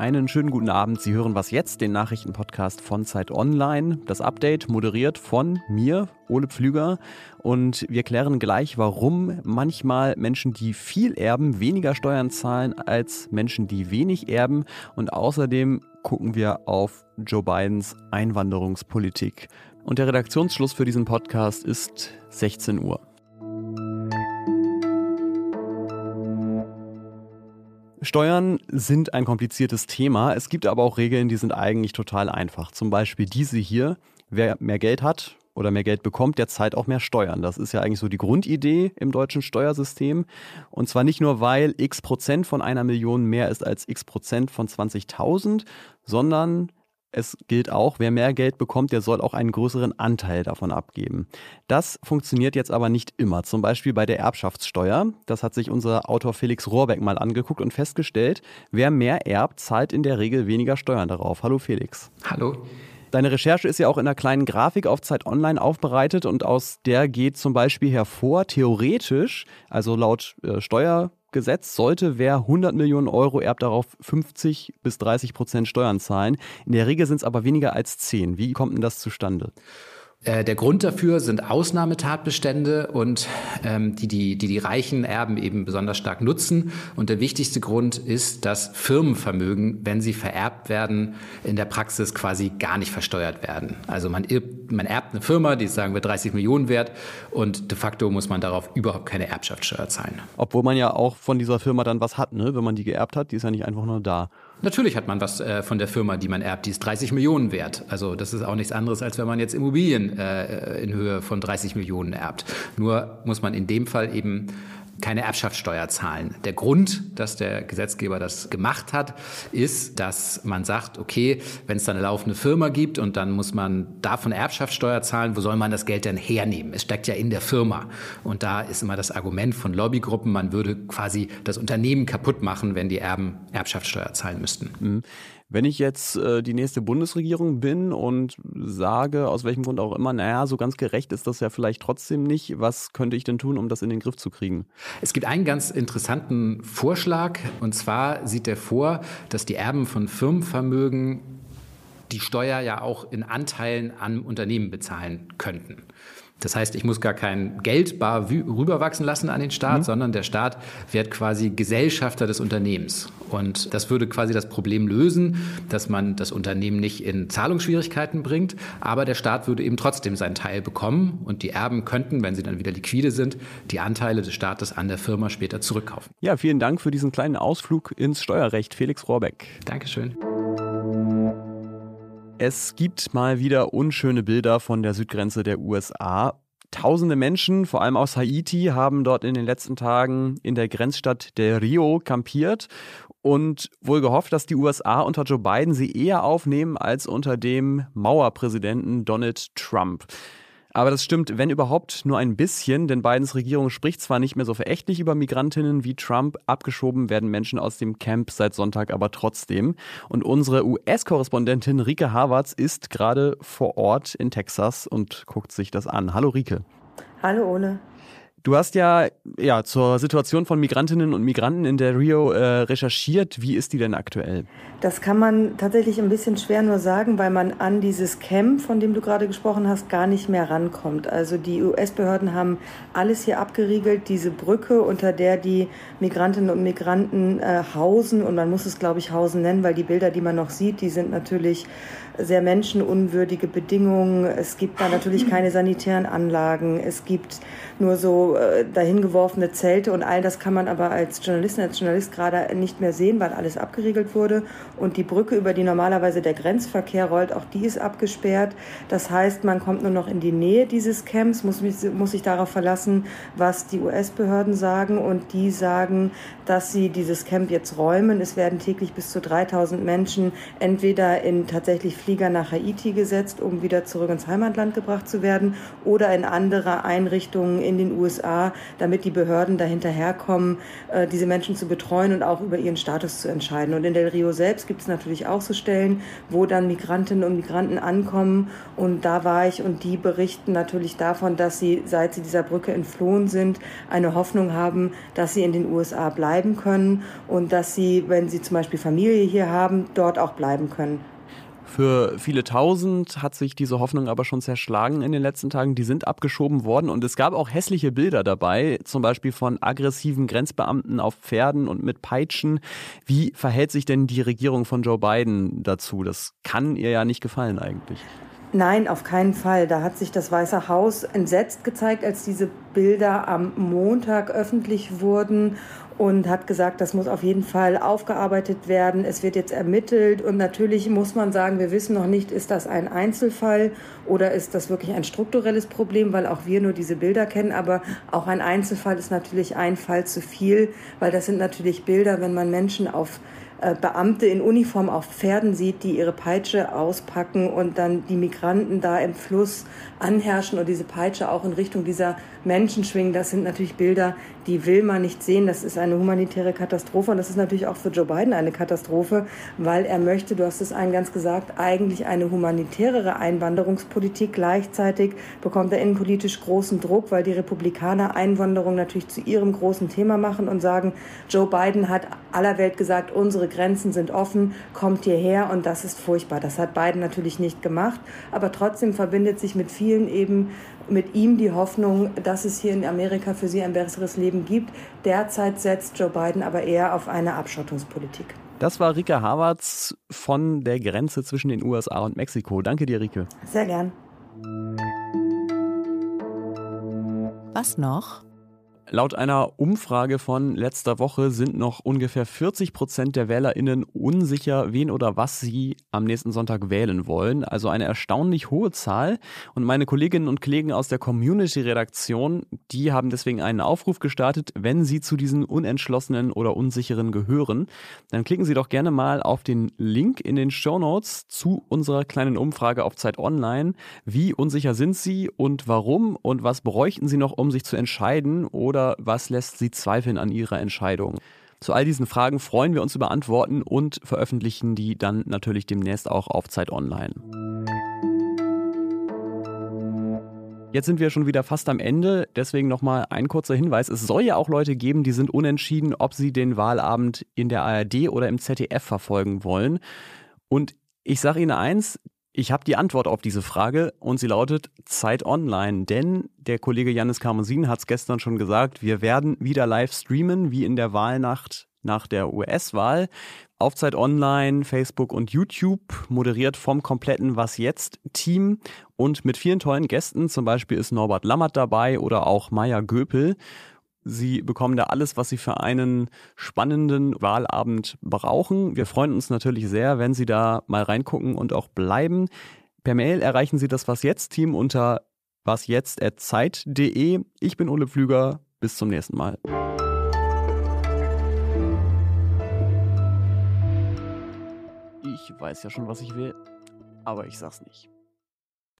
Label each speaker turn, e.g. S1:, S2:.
S1: Einen schönen guten Abend. Sie hören was jetzt, den Nachrichtenpodcast von Zeit Online. Das Update moderiert von mir, Ole Pflüger. Und wir klären gleich, warum manchmal Menschen, die viel erben, weniger Steuern zahlen als Menschen, die wenig erben. Und außerdem gucken wir auf Joe Bidens Einwanderungspolitik. Und der Redaktionsschluss für diesen Podcast ist 16 Uhr. Steuern sind ein kompliziertes Thema. Es gibt aber auch Regeln, die sind eigentlich total einfach. Zum Beispiel diese hier. Wer mehr Geld hat oder mehr Geld bekommt, der zahlt auch mehr Steuern. Das ist ja eigentlich so die Grundidee im deutschen Steuersystem. Und zwar nicht nur, weil x Prozent von einer Million mehr ist als x Prozent von 20.000, sondern es gilt auch, wer mehr Geld bekommt, der soll auch einen größeren Anteil davon abgeben. Das funktioniert jetzt aber nicht immer. Zum Beispiel bei der Erbschaftssteuer. Das hat sich unser Autor Felix Rohrbeck mal angeguckt und festgestellt, wer mehr erbt, zahlt in der Regel weniger Steuern darauf. Hallo Felix.
S2: Hallo.
S1: Deine Recherche ist ja auch in einer kleinen Grafik auf Zeit Online aufbereitet und aus der geht zum Beispiel hervor, theoretisch, also laut äh, Steuer Gesetz sollte wer 100 Millionen Euro erbt, darauf 50 bis 30 Prozent Steuern zahlen. In der Regel sind es aber weniger als 10. Wie kommt denn das zustande?
S2: Äh, der Grund dafür sind Ausnahmetatbestände und ähm, die, die, die die reichen Erben eben besonders stark nutzen. Und der wichtigste Grund ist, dass Firmenvermögen, wenn sie vererbt werden, in der Praxis quasi gar nicht versteuert werden. Also man, man erbt eine Firma, die ist sagen wir 30 Millionen wert und de facto muss man darauf überhaupt keine Erbschaftssteuer zahlen.
S1: Obwohl man ja auch von dieser Firma dann was hat, ne? wenn man die geerbt hat, die ist ja nicht einfach nur da.
S2: Natürlich hat man was äh, von der Firma, die man erbt, die ist 30 Millionen wert. Also das ist auch nichts anderes, als wenn man jetzt Immobilien äh, in Höhe von 30 Millionen erbt. Nur muss man in dem Fall eben keine Erbschaftssteuer zahlen. Der Grund, dass der Gesetzgeber das gemacht hat, ist, dass man sagt, okay, wenn es da eine laufende Firma gibt und dann muss man davon Erbschaftssteuer zahlen, wo soll man das Geld denn hernehmen? Es steckt ja in der Firma. Und da ist immer das Argument von Lobbygruppen, man würde quasi das Unternehmen kaputt machen, wenn die Erben Erbschaftssteuer zahlen müssten.
S1: Mhm. Wenn ich jetzt äh, die nächste Bundesregierung bin und sage, aus welchem Grund auch immer, naja, so ganz gerecht ist das ja vielleicht trotzdem nicht, was könnte ich denn tun, um das in den Griff zu kriegen?
S2: Es gibt einen ganz interessanten Vorschlag, und zwar sieht er vor, dass die Erben von Firmenvermögen die Steuer ja auch in Anteilen an Unternehmen bezahlen könnten. Das heißt, ich muss gar kein Geld bar rüberwachsen lassen an den Staat, mhm. sondern der Staat wird quasi Gesellschafter des Unternehmens. Und das würde quasi das Problem lösen, dass man das Unternehmen nicht in Zahlungsschwierigkeiten bringt, aber der Staat würde eben trotzdem seinen Teil bekommen und die Erben könnten, wenn sie dann wieder liquide sind, die Anteile des Staates an der Firma später zurückkaufen.
S1: Ja, vielen Dank für diesen kleinen Ausflug ins Steuerrecht, Felix Rohrbeck.
S2: Dankeschön.
S1: Es gibt mal wieder unschöne Bilder von der Südgrenze der USA. Tausende Menschen, vor allem aus Haiti, haben dort in den letzten Tagen in der Grenzstadt Del Rio kampiert und wohl gehofft, dass die USA unter Joe Biden sie eher aufnehmen als unter dem Mauerpräsidenten Donald Trump. Aber das stimmt, wenn überhaupt, nur ein bisschen, denn Bidens Regierung spricht zwar nicht mehr so verächtlich über Migrantinnen wie Trump, abgeschoben werden Menschen aus dem Camp seit Sonntag aber trotzdem. Und unsere US-Korrespondentin Rike Havertz ist gerade vor Ort in Texas und guckt sich das an. Hallo Rike.
S3: Hallo Ole.
S1: Du hast ja, ja zur Situation von Migrantinnen und Migranten in der Rio äh, recherchiert. Wie ist die denn aktuell?
S3: Das kann man tatsächlich ein bisschen schwer nur sagen, weil man an dieses Camp, von dem du gerade gesprochen hast, gar nicht mehr rankommt. Also die US-Behörden haben alles hier abgeriegelt, diese Brücke, unter der die Migrantinnen und Migranten äh, hausen. Und man muss es, glaube ich, hausen nennen, weil die Bilder, die man noch sieht, die sind natürlich sehr menschenunwürdige Bedingungen. Es gibt da natürlich keine sanitären Anlagen. Es gibt nur so äh, dahingeworfene Zelte und all das kann man aber als Journalistin, als Journalist gerade nicht mehr sehen, weil alles abgeriegelt wurde. Und die Brücke, über die normalerweise der Grenzverkehr rollt, auch die ist abgesperrt. Das heißt, man kommt nur noch in die Nähe dieses Camps, muss, muss sich darauf verlassen, was die US-Behörden sagen. Und die sagen, dass sie dieses Camp jetzt räumen. Es werden täglich bis zu 3000 Menschen entweder in tatsächlich Flieger nach Haiti gesetzt, um wieder zurück ins Heimatland gebracht zu werden, oder in andere Einrichtungen in den USA damit die Behörden dahinterherkommen, äh, diese Menschen zu betreuen und auch über ihren Status zu entscheiden. Und in Del Rio selbst gibt es natürlich auch so Stellen, wo dann Migrantinnen und Migranten ankommen. Und da war ich und die berichten natürlich davon, dass sie, seit sie dieser Brücke entflohen sind, eine Hoffnung haben, dass sie in den USA bleiben können und dass sie, wenn sie zum Beispiel Familie hier haben, dort auch bleiben können.
S1: Für viele tausend hat sich diese Hoffnung aber schon zerschlagen in den letzten Tagen. Die sind abgeschoben worden und es gab auch hässliche Bilder dabei, zum Beispiel von aggressiven Grenzbeamten auf Pferden und mit Peitschen. Wie verhält sich denn die Regierung von Joe Biden dazu? Das kann ihr ja nicht gefallen eigentlich.
S3: Nein, auf keinen Fall. Da hat sich das Weiße Haus entsetzt gezeigt, als diese Bilder am Montag öffentlich wurden und hat gesagt, das muss auf jeden Fall aufgearbeitet werden. Es wird jetzt ermittelt und natürlich muss man sagen, wir wissen noch nicht, ist das ein Einzelfall oder ist das wirklich ein strukturelles Problem, weil auch wir nur diese Bilder kennen. Aber auch ein Einzelfall ist natürlich ein Fall zu viel, weil das sind natürlich Bilder, wenn man Menschen auf Beamte in Uniform auf Pferden sieht, die ihre Peitsche auspacken und dann die Migranten da im Fluss anherrschen und diese Peitsche auch in Richtung dieser Menschen schwingen. Das sind natürlich Bilder, die will man nicht sehen. Das ist eine humanitäre Katastrophe und das ist natürlich auch für Joe Biden eine Katastrophe, weil er möchte, du hast es eingangs gesagt, eigentlich eine humanitärere Einwanderungspolitik. Gleichzeitig bekommt er innenpolitisch großen Druck, weil die Republikaner Einwanderung natürlich zu ihrem großen Thema machen und sagen, Joe Biden hat aller Welt gesagt, unsere Grenzen sind offen, kommt hierher und das ist furchtbar. Das hat Biden natürlich nicht gemacht, aber trotzdem verbindet sich mit vielen eben mit ihm die Hoffnung, dass es hier in Amerika für sie ein besseres Leben gibt. Derzeit setzt Joe Biden aber eher auf eine Abschottungspolitik.
S1: Das war Rike Havertz von der Grenze zwischen den USA und Mexiko. Danke dir, Rike.
S3: Sehr gern.
S4: Was noch?
S1: Laut einer Umfrage von letzter Woche sind noch ungefähr 40 Prozent der WählerInnen unsicher, wen oder was sie am nächsten Sonntag wählen wollen. Also eine erstaunlich hohe Zahl. Und meine Kolleginnen und Kollegen aus der Community-Redaktion, die haben deswegen einen Aufruf gestartet, wenn sie zu diesen Unentschlossenen oder Unsicheren gehören, dann klicken Sie doch gerne mal auf den Link in den Show Notes zu unserer kleinen Umfrage auf Zeit Online. Wie unsicher sind Sie und warum und was bräuchten Sie noch, um sich zu entscheiden oder oder was lässt Sie zweifeln an Ihrer Entscheidung? Zu all diesen Fragen freuen wir uns über Antworten und veröffentlichen die dann natürlich demnächst auch auf Zeit Online. Jetzt sind wir schon wieder fast am Ende, deswegen nochmal ein kurzer Hinweis. Es soll ja auch Leute geben, die sind unentschieden, ob sie den Wahlabend in der ARD oder im ZDF verfolgen wollen. Und ich sage Ihnen eins, ich habe die Antwort auf diese Frage und sie lautet Zeit Online, denn der Kollege Janis Karmosin hat es gestern schon gesagt, wir werden wieder live streamen, wie in der Wahlnacht nach der US-Wahl. Auf Zeit Online, Facebook und YouTube, moderiert vom kompletten Was Jetzt-Team und mit vielen tollen Gästen. Zum Beispiel ist Norbert Lammert dabei oder auch Maya Göpel. Sie bekommen da alles, was Sie für einen spannenden Wahlabend brauchen. Wir freuen uns natürlich sehr, wenn Sie da mal reingucken und auch bleiben. Per Mail erreichen Sie das Was jetzt Team unter wasjetzt@zeit.de. Ich bin Ole Pflüger. Bis zum nächsten Mal. Ich weiß ja schon, was ich will, aber ich sag's nicht.